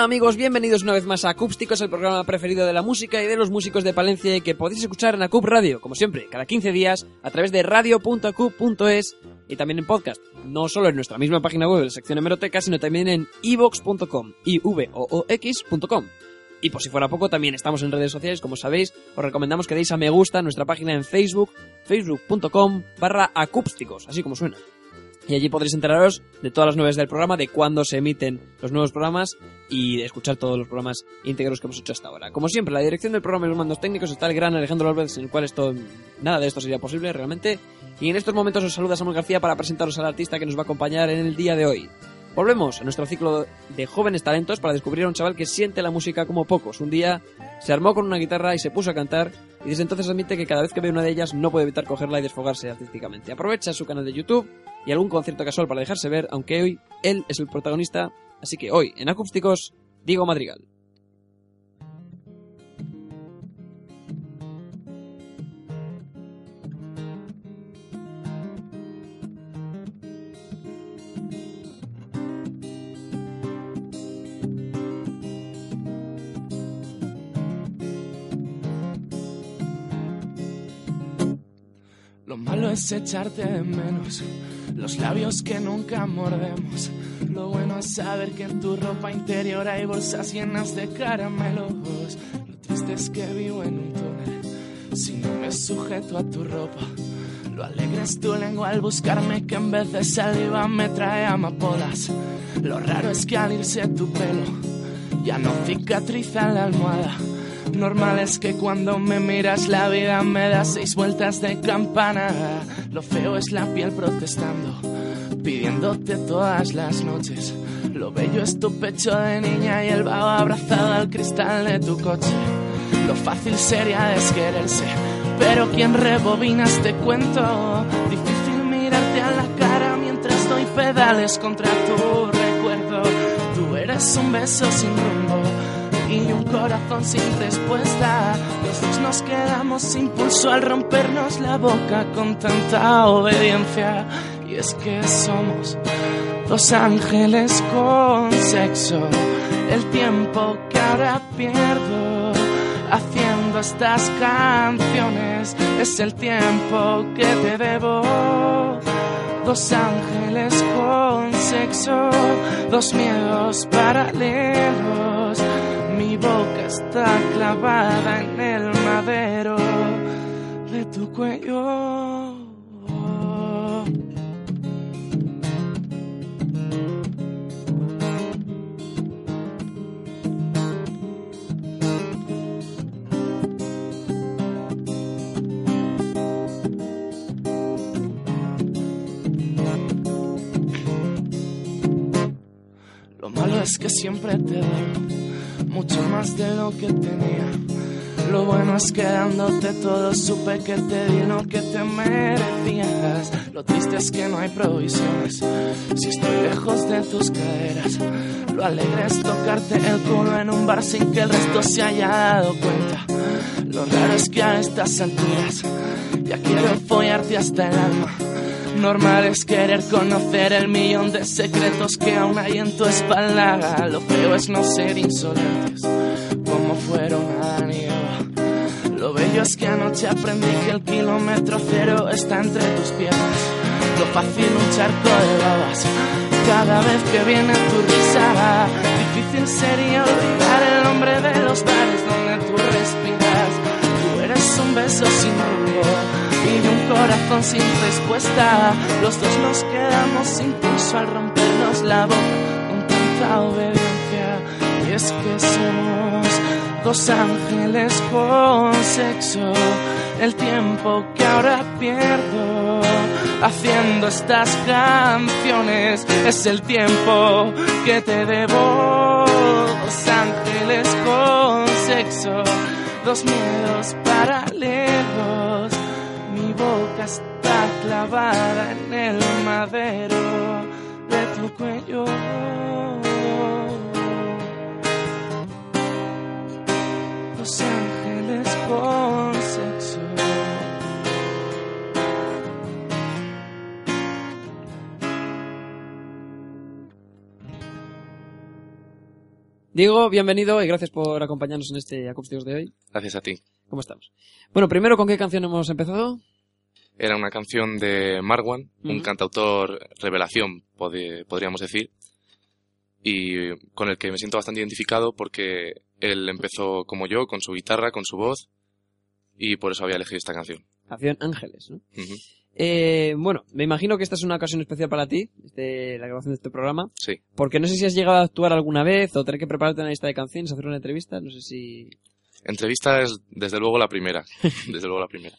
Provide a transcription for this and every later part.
Amigos, bienvenidos una vez más a Acústicos, el programa preferido de la música y de los músicos de Palencia y que podéis escuchar en Acup Radio, como siempre, cada 15 días, a través de radio.acup.es y también en podcast, no solo en nuestra misma página web, la sección hemeroteca, sino también en ivox.com, i v o o x.com. Y por si fuera poco, también estamos en redes sociales, como sabéis, os recomendamos que deis a me gusta nuestra página en Facebook, facebook.com barra acústicos, así como suena. Y allí podréis enteraros de todas las novedades del programa, de cuándo se emiten los nuevos programas y de escuchar todos los programas íntegros que hemos hecho hasta ahora. Como siempre, la dirección del programa y los mandos técnicos está el gran Alejandro Álvarez, en el cual esto, nada de esto sería posible realmente. Y en estos momentos os saluda Samuel García para presentaros al artista que nos va a acompañar en el día de hoy. Volvemos a nuestro ciclo de jóvenes talentos para descubrir a un chaval que siente la música como pocos. Un día se armó con una guitarra y se puso a cantar y desde entonces admite que cada vez que ve una de ellas no puede evitar cogerla y desfogarse artísticamente. Aprovecha su canal de YouTube y algún concierto casual para dejarse ver, aunque hoy él es el protagonista, así que hoy en Acústicos, Diego Madrigal. Lo malo es echarte de menos, los labios que nunca mordemos. Lo bueno es saber que en tu ropa interior hay bolsas llenas de caramelos. Lo triste es que vivo en un túnel, si no me sujeto a tu ropa. Lo alegre es tu lengua al buscarme que en vez de saliva me trae amapolas. Lo raro es que al irse tu pelo ya no cicatriza la almohada. Normal es que cuando me miras la vida me da seis vueltas de campana. Lo feo es la piel protestando, pidiéndote todas las noches. Lo bello es tu pecho de niña y el vaho abrazado al cristal de tu coche. Lo fácil sería desquererse, pero quien rebobina este cuento. Difícil mirarte a la cara mientras doy pedales contra tu recuerdo. Tú eres un beso sin rumbo y un corazón sin respuesta. Los dos nos quedamos sin pulso al rompernos la boca con tanta obediencia. Y es que somos dos ángeles con sexo. El tiempo que ahora pierdo haciendo estas canciones es el tiempo que te debo. Dos ángeles con sexo, dos miedos paralelos mi boca está clavada en el madero de tu cuello. Lo malo es que siempre te doy mucho más de lo que tenía. Lo bueno es que dándote todo supe que te di lo que te merecías. Lo triste es que no hay provisiones si estoy lejos de tus caderas. Lo alegre es tocarte el culo en un bar sin que el resto se haya dado cuenta. Lo raro es que a estas alturas ya quiero follarte hasta el alma. Normal es querer conocer el millón de secretos que aún hay en tu espalda. Lo feo es no ser insolentes, como fueron Adán y Eva. Lo bello es que anoche aprendí que el kilómetro cero está entre tus piernas. Lo fácil un charco de babas cada vez que viene tu risa. Difícil sería olvidar el nombre de los bares donde tú respiras. Tú eres un beso sin rumbo y un corazón sin respuesta. Los dos nos quedamos sin pulso al rompernos la boca con tanta obediencia. Y es que somos dos ángeles con sexo. El tiempo que ahora pierdo haciendo estas canciones es el tiempo que te debo. Dos ángeles con sexo, dos miedos paralelos. Boca está clavada en el madero de tu cuello. Dos ángeles con sexo. Diego, bienvenido y gracias por acompañarnos en este Acústicos de hoy. Gracias a ti. ¿Cómo estamos? Bueno, primero, ¿con qué canción hemos empezado? Era una canción de Marwan, un cantautor revelación, pod- podríamos decir, y con el que me siento bastante identificado porque él empezó como yo, con su guitarra, con su voz, y por eso había elegido esta canción. Canción Ángeles, ¿no? Eh, bueno, me imagino que esta es una ocasión especial para ti, este, la grabación de este programa, Sí. porque no sé si has llegado a actuar alguna vez o tener que prepararte una lista de canciones, hacer una entrevista, no sé si... Entrevista es desde luego la primera, desde luego la primera.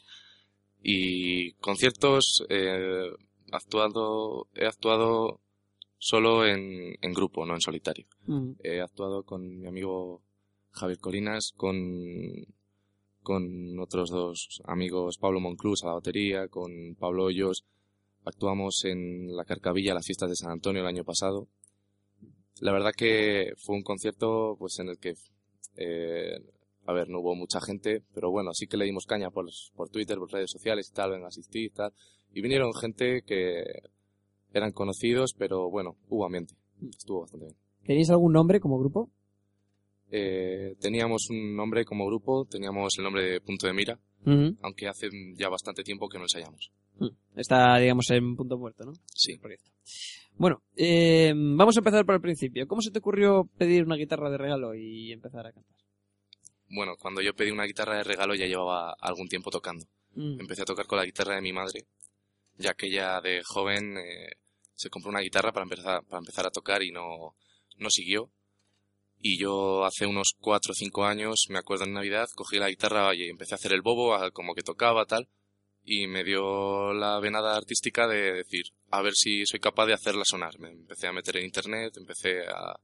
Y conciertos, eh, actuado, he actuado solo en, en grupo, no en solitario. Mm. He actuado con mi amigo Javier Colinas, con, con otros dos amigos, Pablo Monclús a la batería, con Pablo Hoyos. Actuamos en la Carcavilla, las fiestas de San Antonio el año pasado. La verdad que fue un concierto pues en el que, eh, a ver, no hubo mucha gente, pero bueno, sí que le dimos caña por, por Twitter, por redes sociales y tal, ven a asistir y tal. Y vinieron gente que eran conocidos, pero bueno, hubo ambiente. Estuvo bastante bien. ¿Tenéis algún nombre como grupo? Eh, teníamos un nombre como grupo, teníamos el nombre de Punto de Mira, aunque hace ya bastante tiempo que no ensayamos. Está, digamos, en punto muerto, ¿no? Sí. Proyecto. Bueno, eh, vamos a empezar por el principio. ¿Cómo se te ocurrió pedir una guitarra de regalo y empezar a cantar? Bueno, cuando yo pedí una guitarra de regalo ya llevaba algún tiempo tocando. Mm. Empecé a tocar con la guitarra de mi madre, ya que ella de joven eh, se compró una guitarra para empezar, para empezar a tocar y no, no siguió. Y yo hace unos cuatro o cinco años, me acuerdo en Navidad, cogí la guitarra y empecé a hacer el bobo, como que tocaba tal, y me dio la venada artística de decir, a ver si soy capaz de hacerla sonar. Me empecé a meter en internet, empecé a,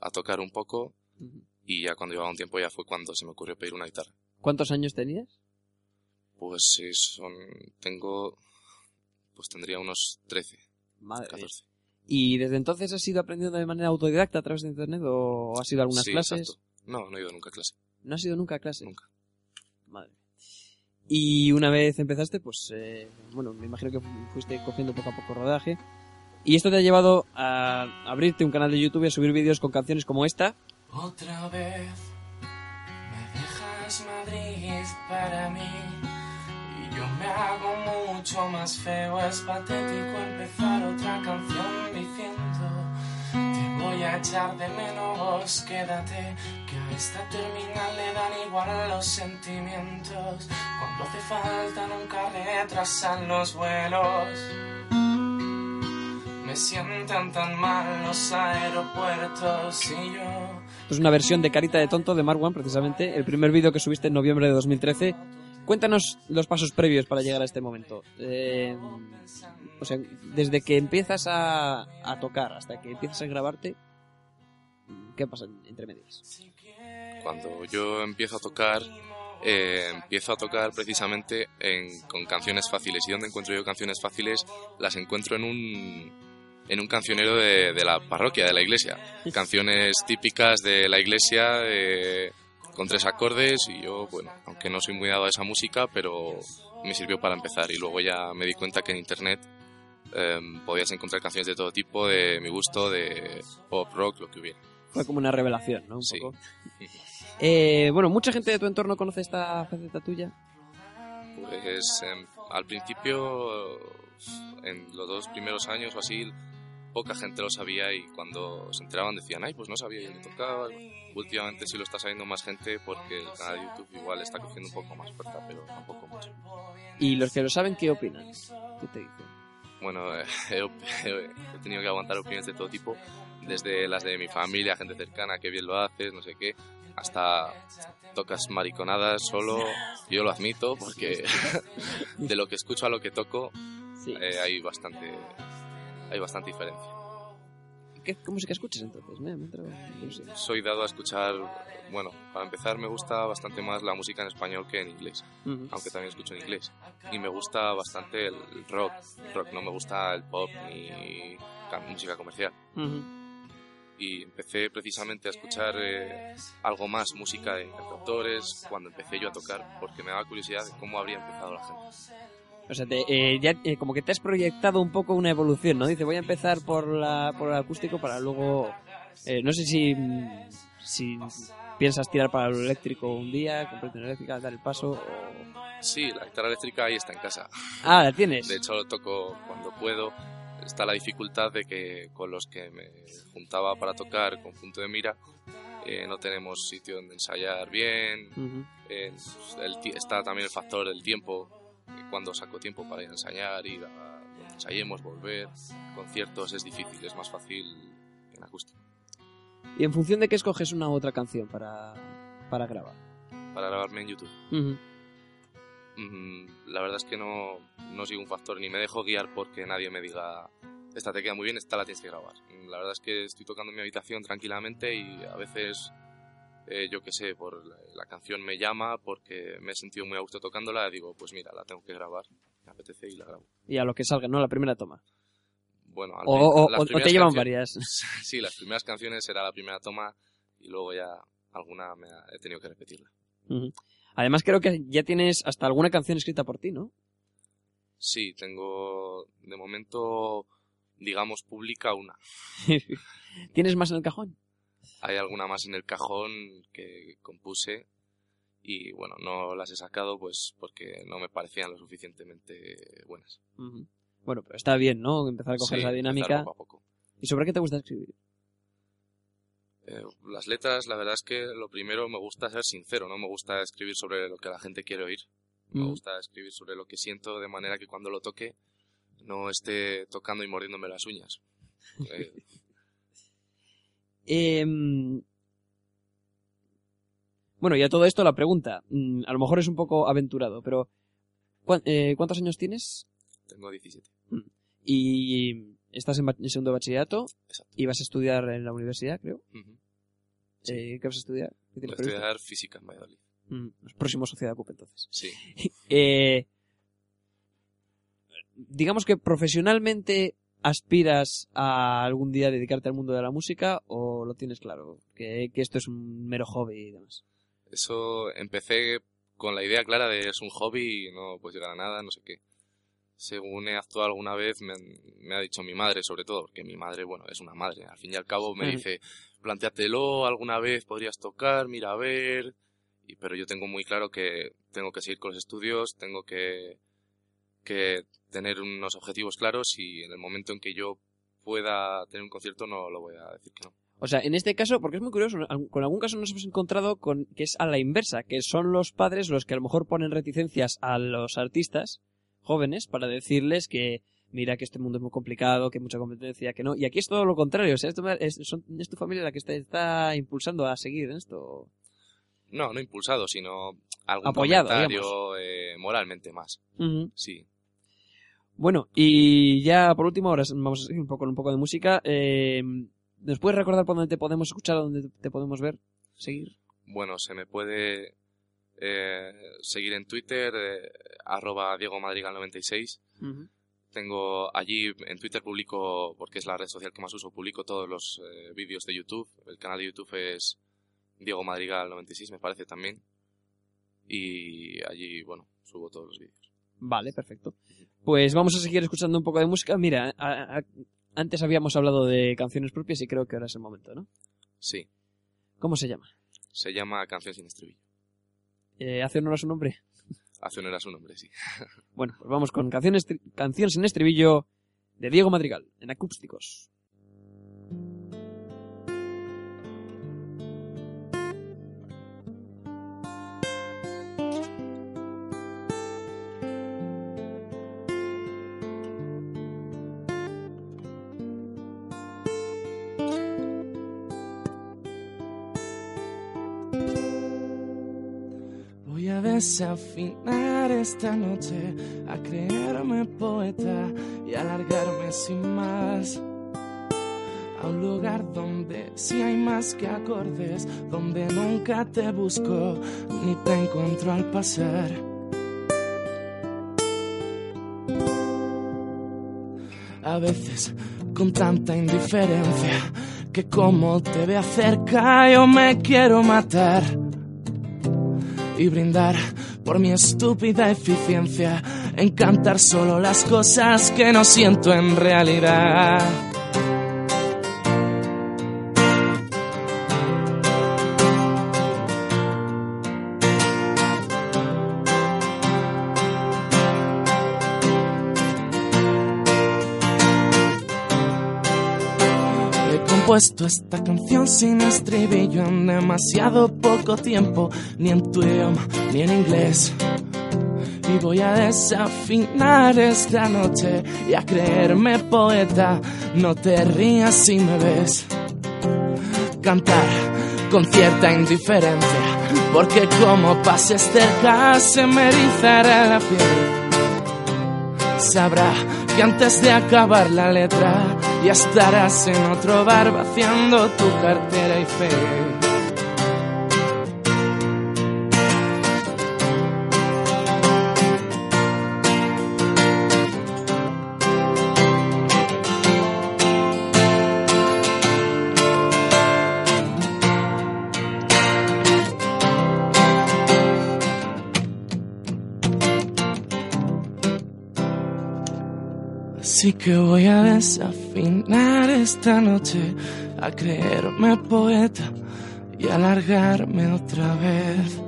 a tocar un poco, Ujú. Y ya cuando llevaba un tiempo ya fue cuando se me ocurrió pedir una guitarra. ¿Cuántos años tenías? Pues sí, son, tengo, pues tendría unos 13, Madre mía. 14. ¿Y desde entonces has ido aprendiendo de manera autodidacta a través de internet o has ido a algunas Sí, clases? exacto. No, no he ido nunca a clase. ¿No has ido nunca a clase? Nunca. Madre. Y una vez empezaste, pues, eh, bueno, me imagino que fu- fuiste cogiendo poco a poco rodaje. Y esto te ha llevado a abrirte un canal de YouTube y a subir vídeos con canciones como esta. Otra vez me dejas Madrid para mí y yo me hago mucho más feo. Es patético empezar otra canción diciendo te voy a echar de menos. Quédate que a esta terminal le dan igual los sentimientos. Cuando hace falta nunca retrasan los vuelos. Me sientan tan mal los aeropuertos y yo. Es una versión de Carita de Tonto de Marwan, precisamente, el primer vídeo que subiste en noviembre de 2013. Cuéntanos los pasos previos para llegar a este momento. Eh, o sea, desde que empiezas a, a tocar hasta que empiezas a grabarte, ¿qué pasa entre medias? Cuando yo empiezo a tocar, eh, empiezo a tocar precisamente en- con canciones fáciles. ¿Y dónde encuentro yo canciones fáciles? Las encuentro en un, en un cancionero de, de la parroquia, de la iglesia. Canciones típicas de la iglesia, eh, con tres acordes, y yo, bueno, aunque no soy muy dado a esa música, pero me sirvió para empezar. Y luego ya me di cuenta que en internet eh, podías encontrar canciones de todo tipo, de mi gusto, de pop, rock, lo que hubiera. Fue como una revelación, ¿no? Un Sí. poco. Eh, bueno, mucha gente de tu entorno conoce esta faceta tuya. Pues em, al principio, en los dos primeros años o así, poca gente lo sabía y cuando se enteraban decían, ay, pues no sabía yo que tocaba. Últimamente sí lo está sabiendo más gente porque el canal de YouTube igual está cogiendo un poco más fuerza, pero tampoco mucho. ¿Y los que lo saben qué opinan? ¿Qué te dicen? Bueno, eh, he, he- he tenido que aguantar opiniones de todo tipo, desde las de mi familia, gente cercana, que bien lo haces, no sé qué, hasta tocas mariconadas solo, yo lo admito, porque de lo que escucho a lo que toco Sí. eh, hay bastante hay bastante diferencia. ¿Qué, música escuchas entonces? Me, me. Soy dado a escuchar, bueno, para empezar me gusta bastante más la música en español que en inglés, Ujú. aunque también escucho en inglés. Y me gusta bastante el rock, rock no me gusta el pop ni ca- música comercial. Ujú. y empecé precisamente a escuchar eh, algo más música de cantautores cuando empecé yo a tocar porque me daba curiosidad de cómo habría empezado la gente. O sea, te- eh, ya, eh, como que te has proyectado un poco una evolución, ¿no? Dice, voy a empezar por, la, por el acústico para luego... eh, no sé si, si piensas tirar para lo eléctrico un día, comprarte una eléctrica, dar el paso o... Sí, la guitarra eléctrica ahí está en casa. Ah, la tienes. De hecho lo toco cuando puedo. Está la dificultad de que con los que me juntaba para tocar con punto de mira eh, no tenemos sitio donde ensayar bien. Ujú. Eh, el ti- está también el factor del tiempo, cuando saco tiempo para ir a ensayar, ir a ensayemos, volver. Conciertos es difícil, es más fácil en acústico. Y en función de qué escoges una u otra canción para, para grabar. Para grabarme en YouTube. Ujú. Mm, la verdad es que no, no sigo un factor ni me dejo guiar porque nadie me diga esta te queda muy bien, esta la tienes que grabar. Mm, La verdad es que estoy tocando en mi habitación tranquilamente y a veces, eh, yo qué sé, por la, la canción me llama porque me he sentido muy a gusto tocándola, digo, pues mira, la tengo que grabar, me apetece y la grabo. Y a lo que salga, ¿no? La primera toma. Bueno, al O, o- o- te llevan varias. Sí, las primeras canciones será la primera toma y luego ya alguna me ha- he tenido que repetirla. Además creo que ya tienes hasta alguna canción escrita por ti, ¿no? Sí, tengo de momento, digamos, pública una. ¿Tienes más en el cajón? Hay alguna más en el cajón que compuse y bueno, no las he sacado pues porque no me parecían lo suficientemente buenas. Bueno, pero está bien, ¿no? Empezar a coger Sí, esa empezar dinámica. poco a poco. ¿Y sobre qué te gusta escribir? Eh, las letras, la verdad es que lo primero me gusta ser sincero, no me gusta escribir sobre lo que la gente quiere oír. Me gusta escribir sobre lo que siento de manera que cuando lo toque no esté tocando y mordiéndome las uñas. Eh, Em, Bueno, y a todo esto la pregunta. mm, A lo mejor es un poco aventurado, pero ¿cuán- eh, ¿cuántos años tienes? tengo 17. Y estás en, segundo de bachillerato Exacto. y vas a estudiar en la universidad, creo. Ujú. Sí. Eh, ¿Qué vas a estudiar? ¿Qué Voy a estudiar física en Valladolid. Mm, los próximos Sociedad Cup, entonces. Sí. Eh, digamos que profesionalmente aspiras a algún día dedicarte al mundo de la música o lo tienes claro, que, que esto es un mero hobby y demás. Eso empecé con la idea clara de es un hobby y no puedes llegar a nada, no sé qué. Según he actuado alguna vez, me, me ha dicho mi madre, sobre todo, porque mi madre, bueno, es una madre. Al fin y al cabo me dice, planteatelo, alguna vez podrías tocar, mira a ver. Y, pero yo tengo muy claro que tengo que seguir con los estudios, tengo que, que tener unos objetivos claros y en el momento en que yo pueda tener un concierto no lo voy a decir que no. O sea, en este caso, porque es muy curioso, con algún caso nos hemos encontrado con que es a la inversa, que son los padres los que a lo mejor ponen reticencias a los artistas jóvenes para decirles que mira que este mundo es muy complicado, que hay mucha competencia, que no. Y aquí es todo lo contrario, o sea, esto es, son- es tu familia la que te está impulsando a seguir en esto. No, no impulsado, sino algún Apoyado, comentario eh, moralmente más. Sí. Bueno, y ya por último, ahora vamos a seguir un poco con un poco de música. Eh, ¿Nos puedes recordar por dónde te podemos escuchar, dónde te podemos ver? Seguir. Bueno, se me puede eh, seguir en Twitter, eh, arroba Diego Madrigal 96. Tengo allí, en Twitter publico, porque es la red social que más uso, publico todos los eh, vídeos de YouTube. El canal de YouTube es Diego Madrigal 96, me parece también. Y allí, bueno, subo todos los vídeos. Vale, perfecto. Pues vamos a seguir escuchando un poco de música. Mira, a- a- antes habíamos hablado de canciones propias y creo que ahora es el momento, ¿no? Sí, ¿Cómo se llama? se llama Canción sin estribillo. Eh, ¿Hace honor a su nombre? Hace honor a su nombre, sí. Bueno, pues vamos con canciones, canción sin estribillo de Diego Madrigal, en acústicos. Desafinar esta noche, a creerme poeta y alargarme sin más. A un lugar donde sí hay más que acordes, donde nunca te busco ni te encuentro al pasar. A veces con tanta indiferencia que como te ve cerca yo me quiero matar y brindar por mi estúpida eficiencia en cantar solo las cosas que no siento en realidad. He compuesto esta canción sin estribillo en demasiado poco tiempo, ni en tu idioma, ni en inglés. Y voy a desafinar esta noche y a creerme poeta. No te rías si me ves cantar con cierta indiferencia, porque como pases cerca se me erizará la piel sabrá que antes de acabar la letra ya estarás en otro bar vaciando tu cartera y fe. Así que voy a desafinar esta noche, a creerme poeta y alargarme otra vez.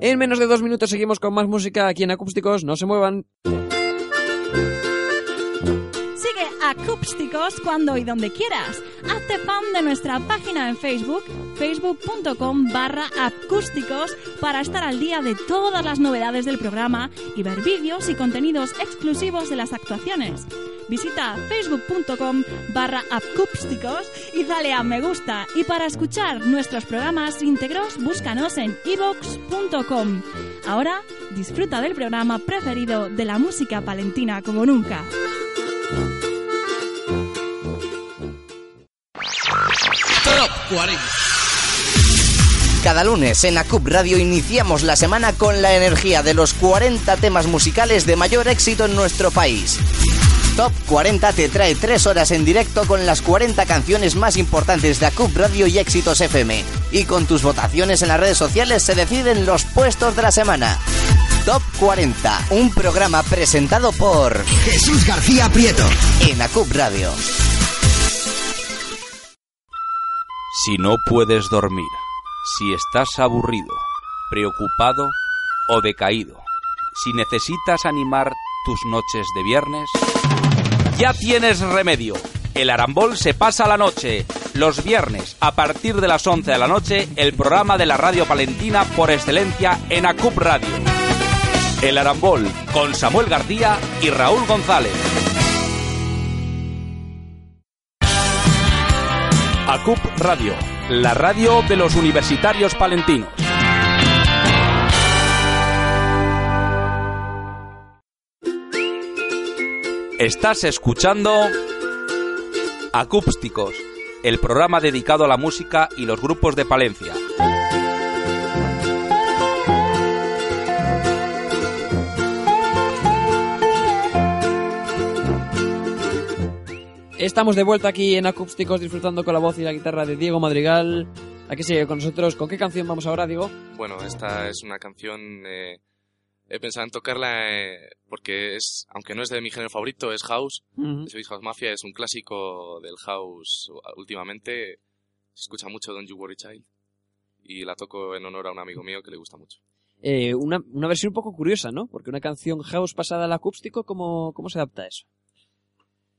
En menos de dos minutos seguimos con más música aquí en Acústicos. No se muevan. Acústicos cuando y donde quieras. Hazte fan de nuestra página en Facebook, facebook.com barra acústicos, para estar al día de todas las novedades del programa y ver vídeos y contenidos exclusivos de las actuaciones. Visita facebook.com barra acústicos y dale a me gusta. Y para escuchar nuestros programas íntegros, búscanos en ivox.com. Ahora disfruta del programa preferido de la música palentina como nunca. Cada lunes en ACUP Radio iniciamos la semana con la energía de los 40 temas musicales de mayor éxito en nuestro país. Top 40 te trae 3 horas en directo con las 40 canciones más importantes de ACUP Radio y Éxitos FM. Y con tus votaciones en las redes sociales se deciden los puestos de la semana. Top 40, un programa presentado por Jesús García Prieto. en ACUP Radio. Si no puedes dormir, si estás aburrido, preocupado o decaído, si necesitas animar tus noches de viernes, ya tienes remedio. El Arambol se pasa la noche. Los viernes, a partir de las 11 de la noche, el programa de la radio palentina por excelencia en ACUP Radio. El Arambol, con Samuel García y Raúl González. ACUP Radio, la radio de los universitarios palentinos. Estás escuchando Acústicos, el programa dedicado a la música y los grupos de Palencia. Estamos de vuelta aquí en Acústicos disfrutando con la voz y la guitarra de Diego Madrigal. Aquí sigue con nosotros. ¿Con qué canción vamos ahora, Diego? Bueno, esta es una canción. eh, he pensado en tocarla eh, porque es, aunque no es de mi género favorito, es house. Ujú. Sweet House Mafia es un clásico del house últimamente. Se escucha mucho Don't You Worry Child. Y la toco en honor a un amigo mío que le gusta mucho. Eh, una, una versión un poco curiosa, ¿no? Porque una canción house pasada al acústico, ¿cómo, cómo se adapta a eso?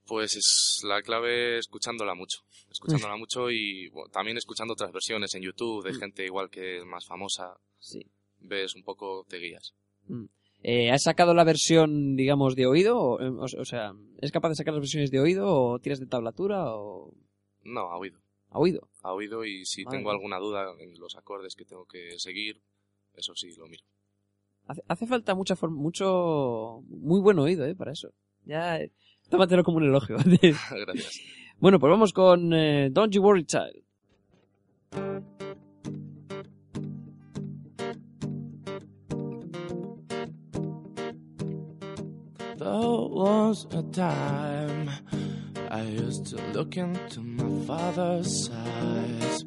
Pues es la clave escuchándola mucho. Escuchándola mucho y bueno, también escuchando otras versiones en YouTube de gente igual que es más famosa. Sí. Ves un poco, te guías. Eh, ¿Has sacado la versión, digamos, de oído? O, eh, o- o sea, ¿es capaz de sacar las versiones de oído o tiras de tablatura o No, a oído. a oído? A oído y si Madre tengo alguna duda en los acordes que tengo que seguir, eso sí, lo miro. Hace, hace falta mucha mucho muy buen oído, ¿eh? Para eso. Ya, eh, tómatelo como un elogio. Gracias. bueno, pues vamos con eh, Don't You Worry Child. There was a time I used to look into my father's eyes.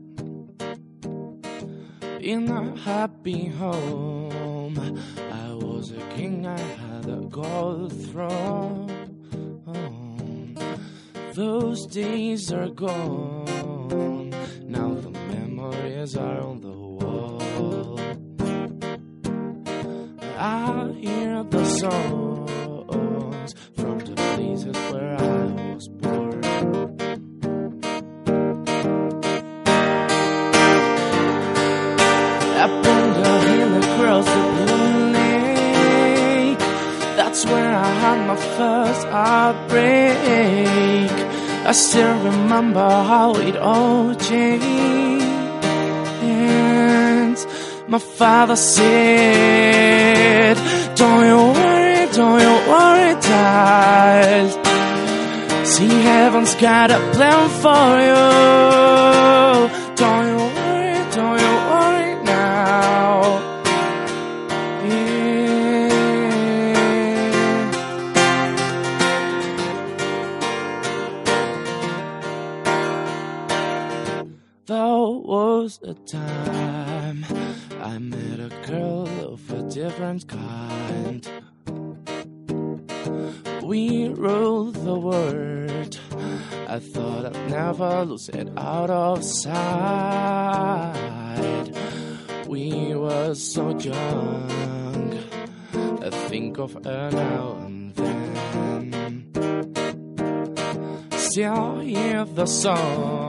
In a happy home, I was a king, I had a gold throne. Those days are gone, now the memories are on the wall. I hear the songs from the places where I was born. Up on the hill across the blue lake, that's where I had my first heartbreak. I still remember how it all changed. My father said, Don't you worry, don't you worry, child. See, heaven's got a plan for you. You was a time I met a girl of a different kind. We ruled the world. I thought I'd never lose it out of sight. We were so young. I think of her now and then. Still hear the songs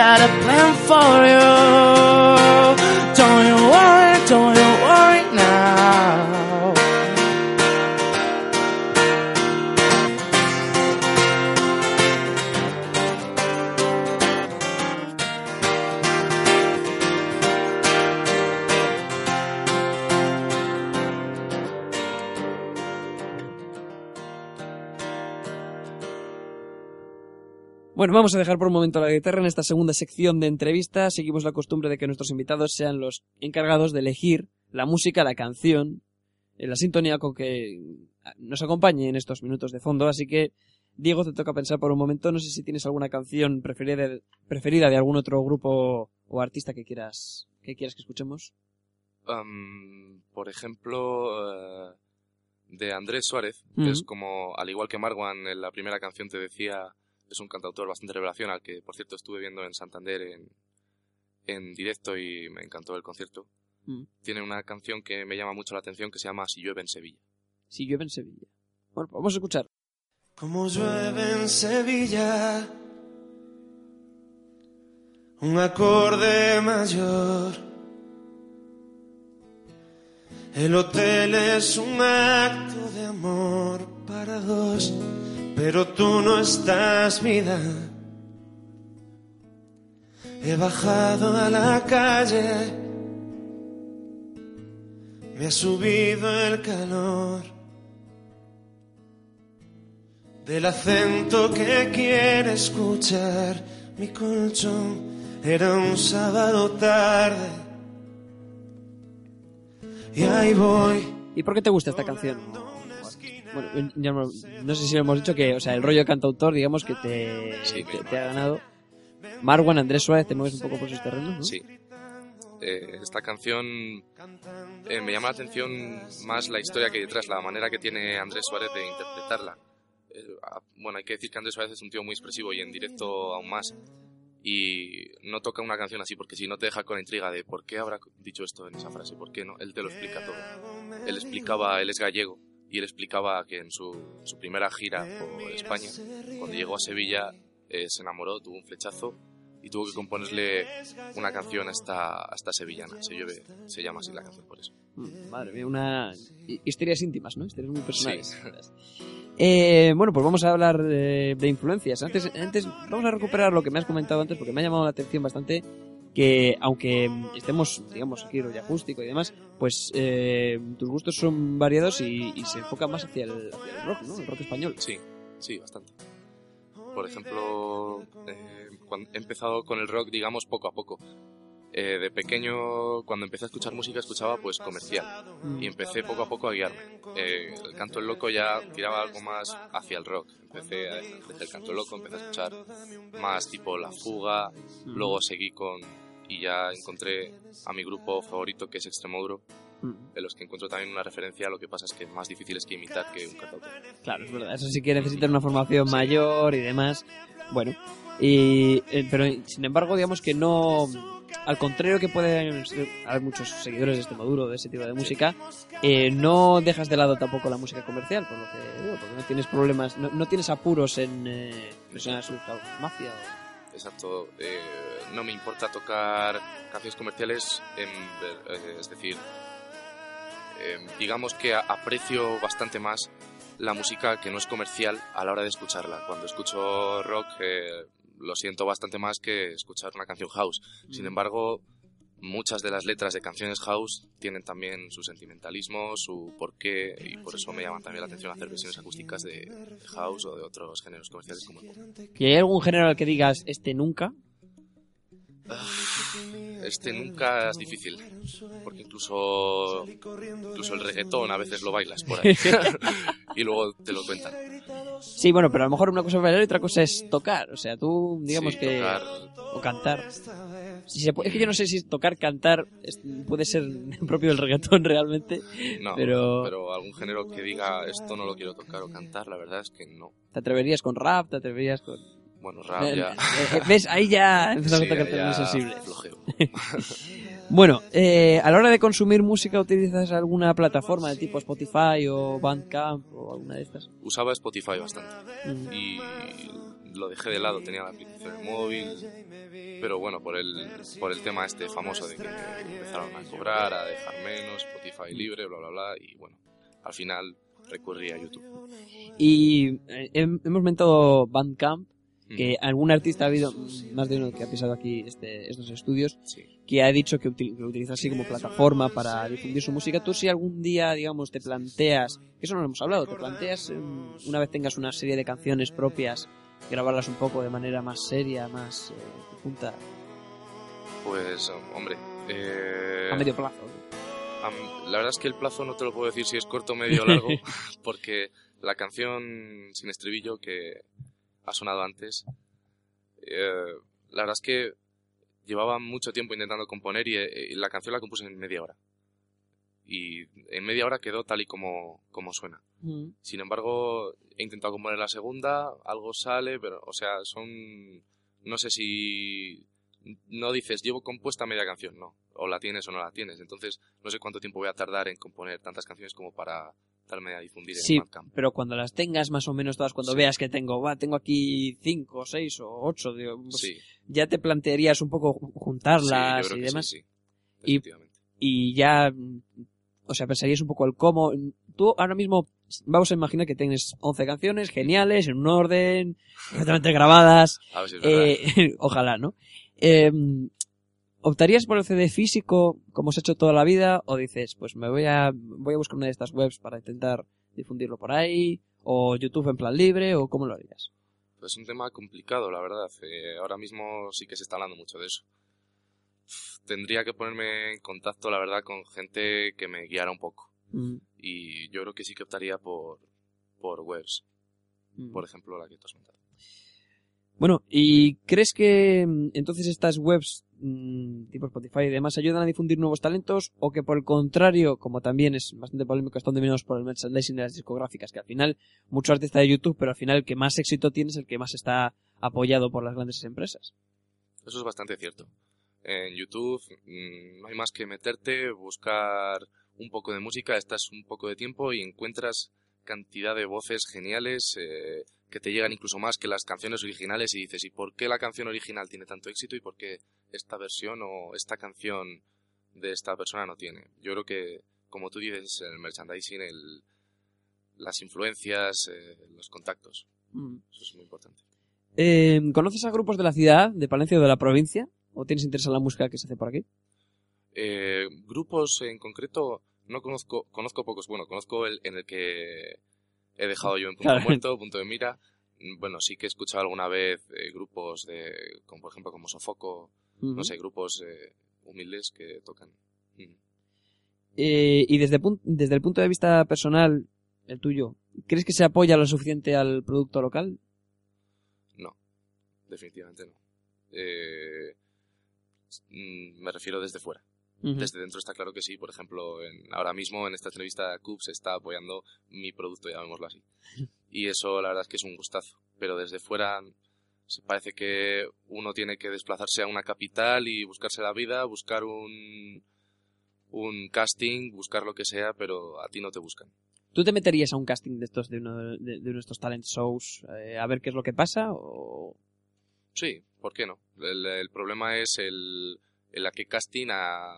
Got a plan for you. Bueno, vamos a dejar por un momento la guitarra en esta segunda sección de entrevista. Seguimos la costumbre de que nuestros invitados sean los encargados de elegir la música, la canción, eh, la sintonía con que nos acompañe en estos minutos de fondo. Así que, Diego, te toca pensar por un momento. No sé si tienes alguna canción preferida de, preferida de algún otro grupo o artista que quieras que quieras que escuchemos. Por ejemplo, eh, de Andrés Suárez, que es como, al igual que Marwan en la primera canción te decía, es un cantautor bastante revelación, al que por cierto estuve viendo en Santander en, en directo y me encantó el concierto. Mm. Tiene una canción que me llama mucho la atención que se llama Si llueve en Sevilla. Si llueve en Sevilla. Bueno, pues vamos a escuchar. Como llueve en Sevilla, un acorde mayor. El hotel es un acto de amor para dos, pero tú no estás vida. He bajado a la calle, me ha subido el calor del acento que quiere escuchar mi colchón Era un sábado tarde. Y ahí voy. ¿Y por qué te gusta esta canción? Bueno, ya no, no sé si lo hemos dicho que, o sea, el rollo cantautor, digamos que te, Sí, te, te ha ganado. Marwan, Andrés Suárez, te mueves un poco por sus terrenos, ¿no? Sí. Eh, esta canción eh, me llama la atención más la historia que hay detrás, la manera que tiene Andrés Suárez de interpretarla. Eh, bueno, hay que decir que Andrés Suárez es un tío muy expresivo y en directo aún más. Y no toca una canción así porque si no te deja con la intriga de por qué habrá dicho esto en esa frase, por qué no. Él te lo explica todo. Él explicaba, él es gallego y él explicaba que en su, su primera gira por España, cuando llegó a Sevilla, eh, se enamoró, tuvo un flechazo y tuvo que componerle una canción a esta, a esta sevillana. Se, llueve, se llama así la canción por eso. Mm, Madre mía, una... hi- Historias íntimas, ¿no? Historias muy personales. Eh, bueno, pues vamos a hablar de, de influencias. Antes, antes vamos a recuperar lo que me has comentado antes porque me ha llamado la atención bastante que aunque estemos, digamos, aquí rollo acústico y demás, pues eh, tus gustos son variados y, se enfocan más hacia el, rock, ¿no? El rock español. Sí, sí, bastante. Por ejemplo, eh, he empezado con el rock, digamos, poco a poco. Eh, de pequeño, cuando empecé a escuchar música, escuchaba pues comercial. Y empecé poco a poco a guiarme. Eh, el canto loco ya tiraba algo más hacia el rock. Empecé a, desde el canto loco, empecé a escuchar más tipo La Fuga. Luego seguí con... Y ya encontré a mi grupo favorito, que es Extremoduro, Mm, de los que encuentro también una referencia. Lo que pasa es que es más difícil es que imitar que un cantautor. Claro, es verdad. Eso sí que necesitan una formación mayor y demás. Bueno, y, eh, pero sin embargo, digamos que no. Al contrario que pueden ser- haber muchos seguidores de este Maduro, de ese tipo de música, eh, no dejas de lado tampoco la música comercial, por lo que digo, porque no tienes problemas, no, no tienes apuros en eh, presionar a su mafia. o- Exacto. eh, no me importa tocar canciones comerciales, en ver- eh, es decir, eh, digamos que aprecio bastante más la música que no es comercial a la hora de escucharla. Cuando escucho rock eh, lo siento bastante más que escuchar una canción house. Sin embargo, muchas de las letras de canciones house tienen también su sentimentalismo, su porqué, y por eso me llaman también la atención hacer versiones acústicas de, de house o de otros géneros comerciales como el pop. ¿Y hay algún género al que digas este nunca? Este nunca es difícil, porque incluso, incluso el reggaetón a veces lo bailas por ahí y luego te lo cuentan. Sí, bueno, pero a lo mejor una cosa es bailar y otra cosa es tocar. O sea, tú, digamos Sí, que. tocar. O cantar. Si se puede- es que yo no sé si tocar, cantar es- puede ser propio del reggaetón realmente. No, Pero- pero... algún género que diga esto no lo quiero tocar o cantar, la verdad es que no. ¿Te atreverías con rap? ¿Te atreverías con.? Bueno, rap Eh, ya. eh, ¿Ves? Ahí ya empezamos Sí, a tocar ya temas sensibles. flojeo. Bueno, eh, a la hora de consumir música, ¿utilizas alguna plataforma de tipo Spotify o Bandcamp o alguna de estas? Usaba Spotify bastante Mm. y lo dejé de lado, tenía la aplicación en el móvil, pero bueno, por el, por el tema este famoso de que empezaron a cobrar, a dejar menos, Spotify libre, bla, bla, bla, y bueno, al final recurrí a YouTube. Y eh, hem- hemos mentado Bandcamp, que algún artista ha habido, mm, más de uno que ha pisado aquí este, estos estudios, Sí. que ha dicho que, util- que lo utiliza así como plataforma para difundir su música. Tú si algún día, digamos, te planteas, que eso no lo hemos hablado, te planteas, em, una vez tengas una serie de canciones propias, grabarlas un poco de manera más seria, más eh, junta, Pues, hombre, eh, a medio plazo. la verdad es que el plazo no te lo puedo decir si es corto, medio o largo, porque la canción sin estribillo que ha sonado antes, eh, la verdad es que llevaba mucho tiempo intentando componer y, eh, y la canción la compuse en media hora. Y en media hora quedó tal y como, como suena. Mm. Sin embargo, he intentado componer la segunda, algo sale, pero, o sea, son. No sé si. No dices, llevo compuesta media canción, no. O la tienes o no la tienes. Entonces, no sé cuánto tiempo voy a tardar en componer tantas canciones como para darme a difundir Sí, en Bandcamp. pero cuando las tengas más o menos todas, cuando Sí. veas que tengo, va, tengo aquí cinco, seis o ocho, pues Sí, ya te plantearías un poco yo juntarlas creo y que demás. sí, sí. Y- Efectivamente. y ya, o sea, pensarías un poco el cómo. Tú ahora mismo, vamos a imaginar que tienes 11 canciones geniales, en un orden, perfectamente grabadas, A ver si es eh, ojalá, ¿no? Eh, ¿Optarías por el CD físico como se ha hecho toda la vida o dices, pues me voy a, voy a buscar una de estas webs para intentar difundirlo por ahí o YouTube en plan libre o cómo lo harías? Pues es un tema complicado, la verdad. Eh, ahora mismo sí que se está hablando mucho de eso. Uf, Tendría que ponerme en contacto, la verdad, con gente que me guiara un poco. Mm, Y yo creo que sí que optaría por, por webs, mm. por ejemplo, la que tú has comentado. Bueno, ¿y crees que mm, entonces estas webs mm, tipo Spotify y demás ayudan a difundir nuevos talentos o que por el contrario, como también es bastante polémico, están dominados por el merchandising de las discográficas, que al final mucho artista de YouTube, pero al final el que más éxito tiene es el que más está apoyado por las grandes empresas? Eso es bastante cierto. En YouTube mm, no hay más que meterte, buscar un poco de música, estás un poco de tiempo y encuentras cantidad de voces geniales eh, que te llegan incluso más que las canciones originales y dices, ¿y por qué la canción original tiene tanto éxito y por qué esta versión o esta canción de esta persona no tiene? Yo creo que, como tú dices, el merchandising, el, las influencias, eh, los contactos, Mm. eso es muy importante. Eh, ¿Conoces a grupos de la ciudad, de Palencia o de la provincia? ¿O tienes interés en la música que se hace por aquí? Eh, grupos en concreto no conozco, conozco pocos. Bueno, conozco el en el que he dejado yo en punto Claro. muerto, punto de mira. Bueno, sí que he escuchado alguna vez eh, grupos de, como por ejemplo como Sofoco, no sé, grupos eh, humildes que tocan. Mm. Eh, y desde, desde el punto de vista personal, el tuyo, ¿crees que se apoya lo suficiente al producto local? No, definitivamente no. Mm, me refiero desde fuera. Desde dentro está claro que sí. Por ejemplo, en- ahora mismo en esta entrevista Cub se está apoyando mi producto, llamémoslo así. Y eso la verdad es que es un gustazo. Pero desde fuera parece que uno tiene que desplazarse a una capital y buscarse la vida, buscar un, un casting, buscar lo que sea, pero a ti no te buscan. ¿Tú te meterías a un casting de estos de uno de, de uno de estos talent shows eh, a ver qué es lo que pasa? O... Sí, ¿por qué no? El, el problema es el, el a qué casting a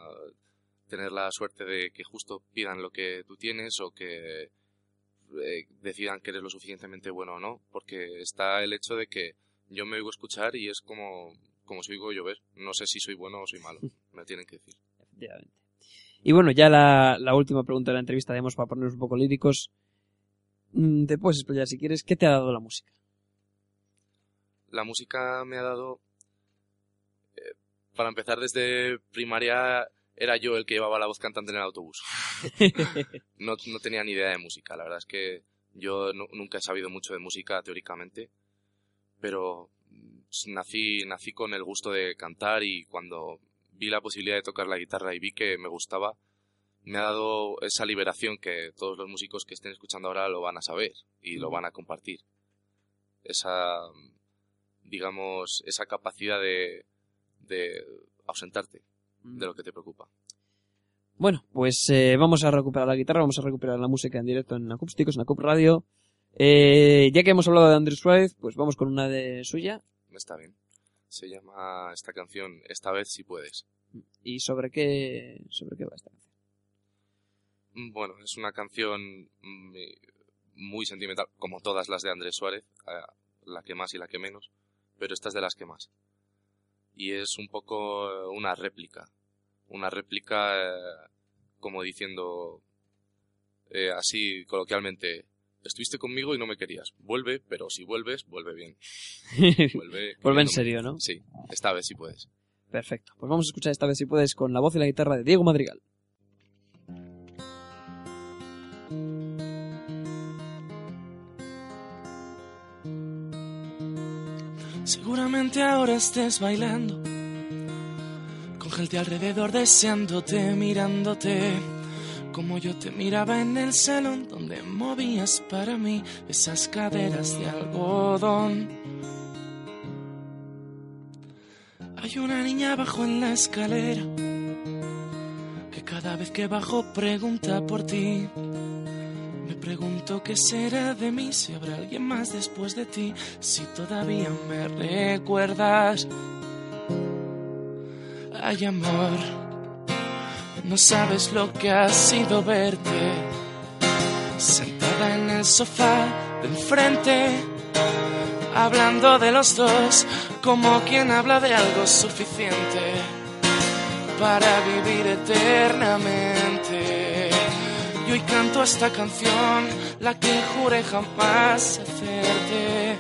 tener la suerte de que justo pidan lo que tú tienes o que eh, decidan que eres lo suficientemente bueno o no, porque está el hecho de que yo me oigo escuchar y es como, como si oigo llover. No sé si soy bueno o soy malo, me tienen que decir. Efectivamente. Y bueno, ya la, la última pregunta de la entrevista, digamos, para ponernos un poco líricos. Mm, Te puedes explicar si quieres, ¿qué te ha dado la música? La música me ha dado, para empezar desde primaria, era yo el que llevaba la voz cantante en el autobús. no, no tenía ni idea de música. La verdad es que yo nu- nunca he sabido mucho de música teóricamente, pero mm, nací, nací con el gusto de cantar y cuando vi la posibilidad de tocar la guitarra y vi que me gustaba, me ha dado esa liberación que todos los músicos que estén escuchando ahora lo van a saber y lo van a compartir. Esa, digamos, esa capacidad de, de ausentarte de lo que te preocupa. Bueno, pues eh, vamos a recuperar la guitarra, vamos a recuperar la música en directo en acústicos, en Acup Radio. Eh, ya que hemos hablado de Andrés Suárez, pues vamos con una de suya. Está bien. Se llama esta canción Esta vez si puedes. ¿Y sobre qué, sobre qué va esta canción? Mm, Bueno, es una canción mm, eh, muy sentimental, como todas las de Andrés Suárez, eh, la que más y la que menos, pero esta es de las que más. Y es un poco eh, una réplica, una réplica eh, como diciendo eh, así coloquialmente, estuviste conmigo y no me querías, vuelve, pero si vuelves, vuelve bien. Vuelve, Vuelve en serio, ¿no? Sí, esta vez si puedes. Perfecto. Pues vamos a escuchar esta vez si puedes con la voz y la guitarra de Diego Madrigal. Seguramente ahora estés bailando con gente alrededor deseándote, mirándote. Como yo te miraba en el salón donde movías para mí esas caderas de algodón. Hay una niña abajo en la escalera que cada vez que bajo pregunta por ti. Pregunto qué será de mí, si habrá alguien más después de ti, si todavía me recuerdas. Ay, amor, no sabes lo que ha sido verte sentada en el sofá de enfrente, hablando de los dos como quien habla de algo suficiente para vivir eternamente y canto esta canción, la que juré jamás hacerte.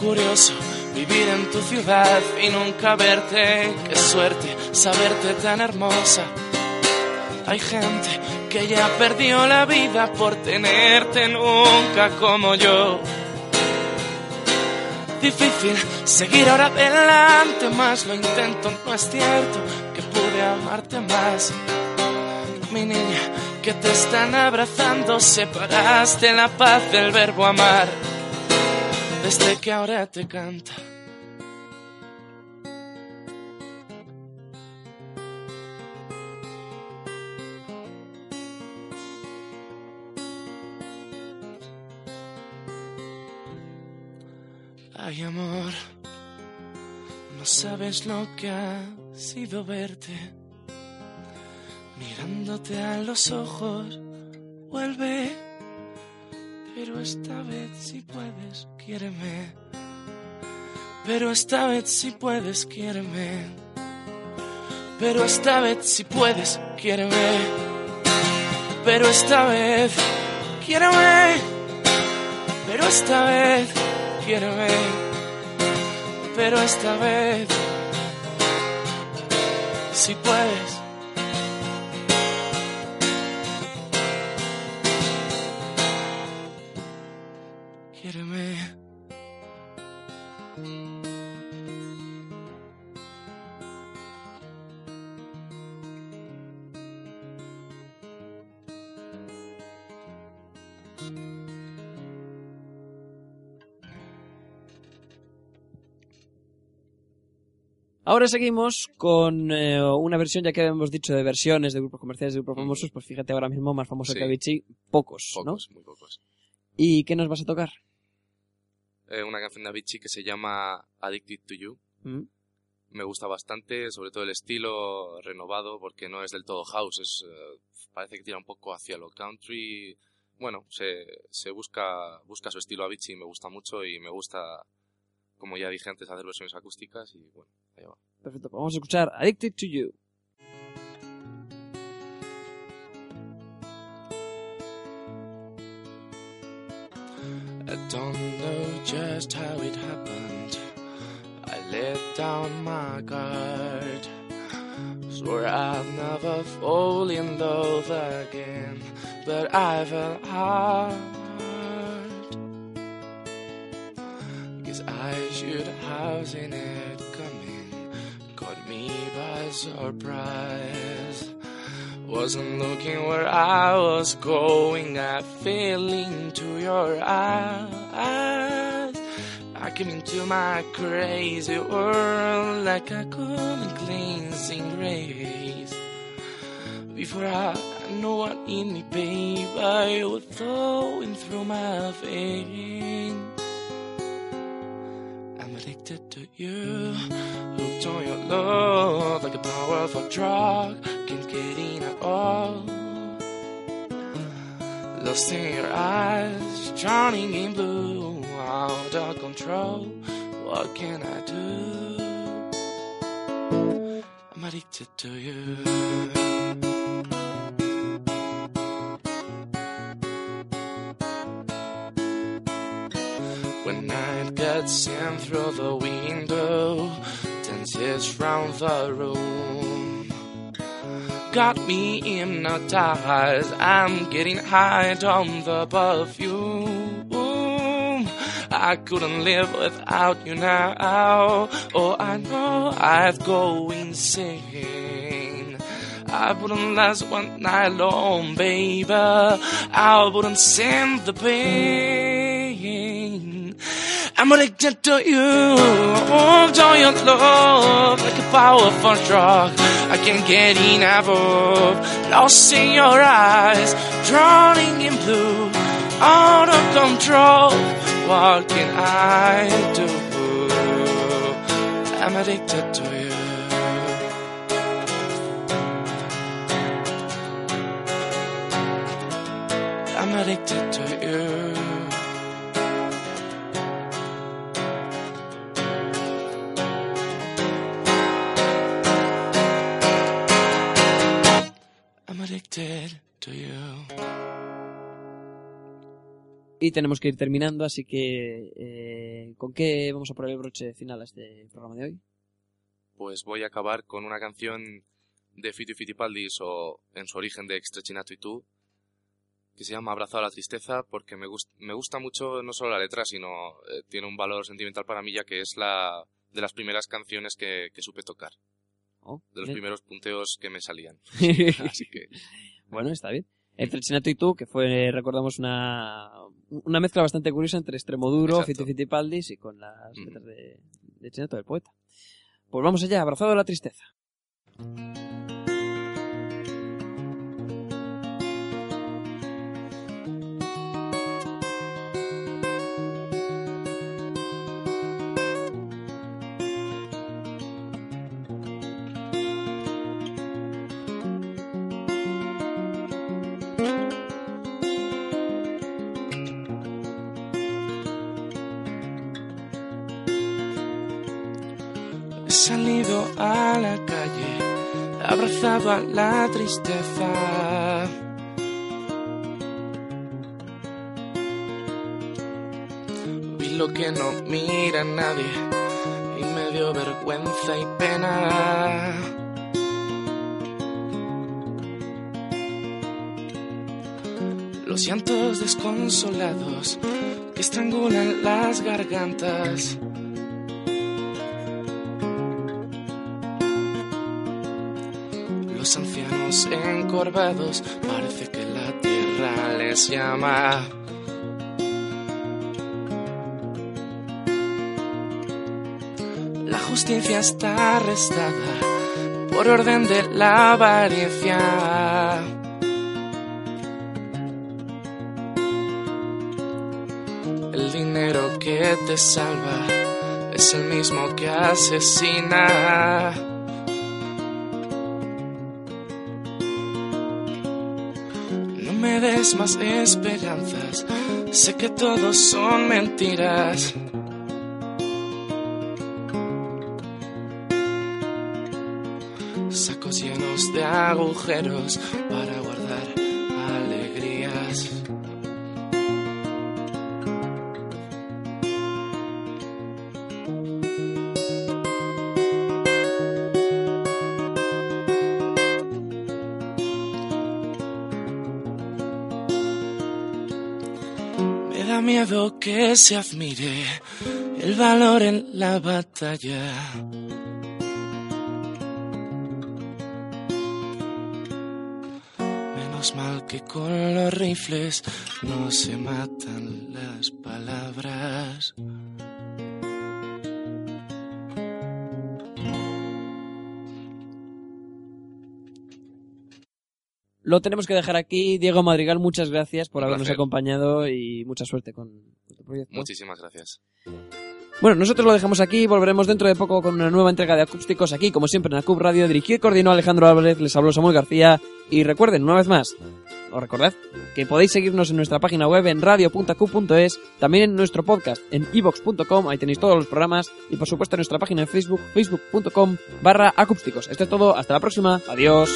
Curioso vivir en tu ciudad y nunca verte, qué suerte saberte tan hermosa. Hay gente que ya perdió la vida por tenerte nunca como yo. Difícil seguir ahora adelante, más lo intento, no es cierto que pude amarte más. Mi niña, que te están abrazando, separaste la paz del verbo amar. Desde que ahora te canta. Ay, amor, no sabes lo que ha sido verte. Mirándote a los ojos, vuelve. Pero esta vez si puedes, quiéreme. Pero esta vez si puedes, quiéreme. Pero esta vez si puedes, quiéreme. Pero esta vez, quiéreme. Pero esta vez, quiéreme. Pero esta vez, si puedes. Ahora seguimos con eh, una versión, ya que hemos dicho de versiones de grupos comerciales de grupos famosos, pues fíjate ahora mismo más famoso Sí. que Avicii, pocos, Pocos, muy pocos. ¿no? ¿Y qué nos vas a tocar? Eh, una canción de Avicii que se llama Addicted to You. ¿Mm? Me gusta bastante, sobre todo el estilo renovado, porque no es del todo house, es, eh, parece que tira un poco hacia lo country. Bueno, se, se busca, busca su estilo Avicii, me gusta mucho y me gusta, como ya dije antes, hacer versiones acústicas y bueno, ahí va. Perfecto, pues vamos a escuchar Addicted to You. I don't know just how it happened. I let down my guard. Swore I'd never fall in love again, but I fell hard. Surprise. Wasn't looking where I was going. I fell into your eyes. I came into my crazy world like a golden cleansing rays. Before I know what in me, babe, you was flowing through my veins. I'm addicted to you, love like a powerful drug. Can't get in at all. Lost in your eyes, drowning in blue, out of control. What can I do? I'm addicted to you. When night gets in through the window, dances round the room. Got me hypnotized. I'm getting high on the perfume. I couldn't live without you now. Oh, I know I'd go insane. I wouldn't last one night alone, baby. I wouldn't stand the pain. I'm addicted to you. Oh, On your love like a powerful drug. I can't get enough of. Lost in your eyes, drowning in blue, out of control. What can I do? I'm addicted to you. I'm addicted Y tenemos que ir terminando, así que eh, ¿con qué vamos a poner el broche final a este programa de hoy? Pues voy a acabar con una canción de Fito y Fitipaldis o en su origen de Extrechinato y tú, que se llama Abrazado a la tristeza porque me, gust- me gusta mucho no solo la letra, sino eh, tiene un valor sentimental para mí ya que es la de las primeras canciones que, que supe tocar, Oh, de los bien. primeros punteos que me salían. Así que bueno, está bien. Entre Chinato y tú, que fue, recordamos, una, una mezcla bastante curiosa entre Extremoduro. Fito Fitipaldis y con las Mm. letras de, de Chinato, del poeta. Pues vamos allá, abrazado a la tristeza. Abrazado a la tristeza. Vi lo que no mira nadie y me dio vergüenza y pena. Los llantos desconsolados que estrangulan las gargantas. Encorvados, parece que la tierra les llama. La justicia está arrestada por orden de la avaricia. El dinero que te salva es el mismo que asesina. Más esperanzas, sé que todos son mentiras. Sacos llenos de agujeros para se admire el valor en la batalla. Menos mal que con los rifles no se matan las palabras. Lo tenemos que dejar aquí. Diego Madrigal, muchas gracias por Un habernos placer. acompañado y mucha suerte con tu proyecto. muchísimas gracias. Bueno, nosotros lo dejamos aquí. Volveremos dentro de poco con una nueva entrega de acústicos aquí, como siempre, en Acub Radio. Dirigió y coordinó Alejandro Álvarez. Les habló Samuel García. Y recuerden, una vez más, os recordad que podéis seguirnos en nuestra página web en radio.acu.es, también en nuestro podcast en ivox.com, ahí tenéis todos los programas, y por supuesto en nuestra página en Facebook, facebook.com barra acústicos. Esto es todo, hasta la próxima, adiós.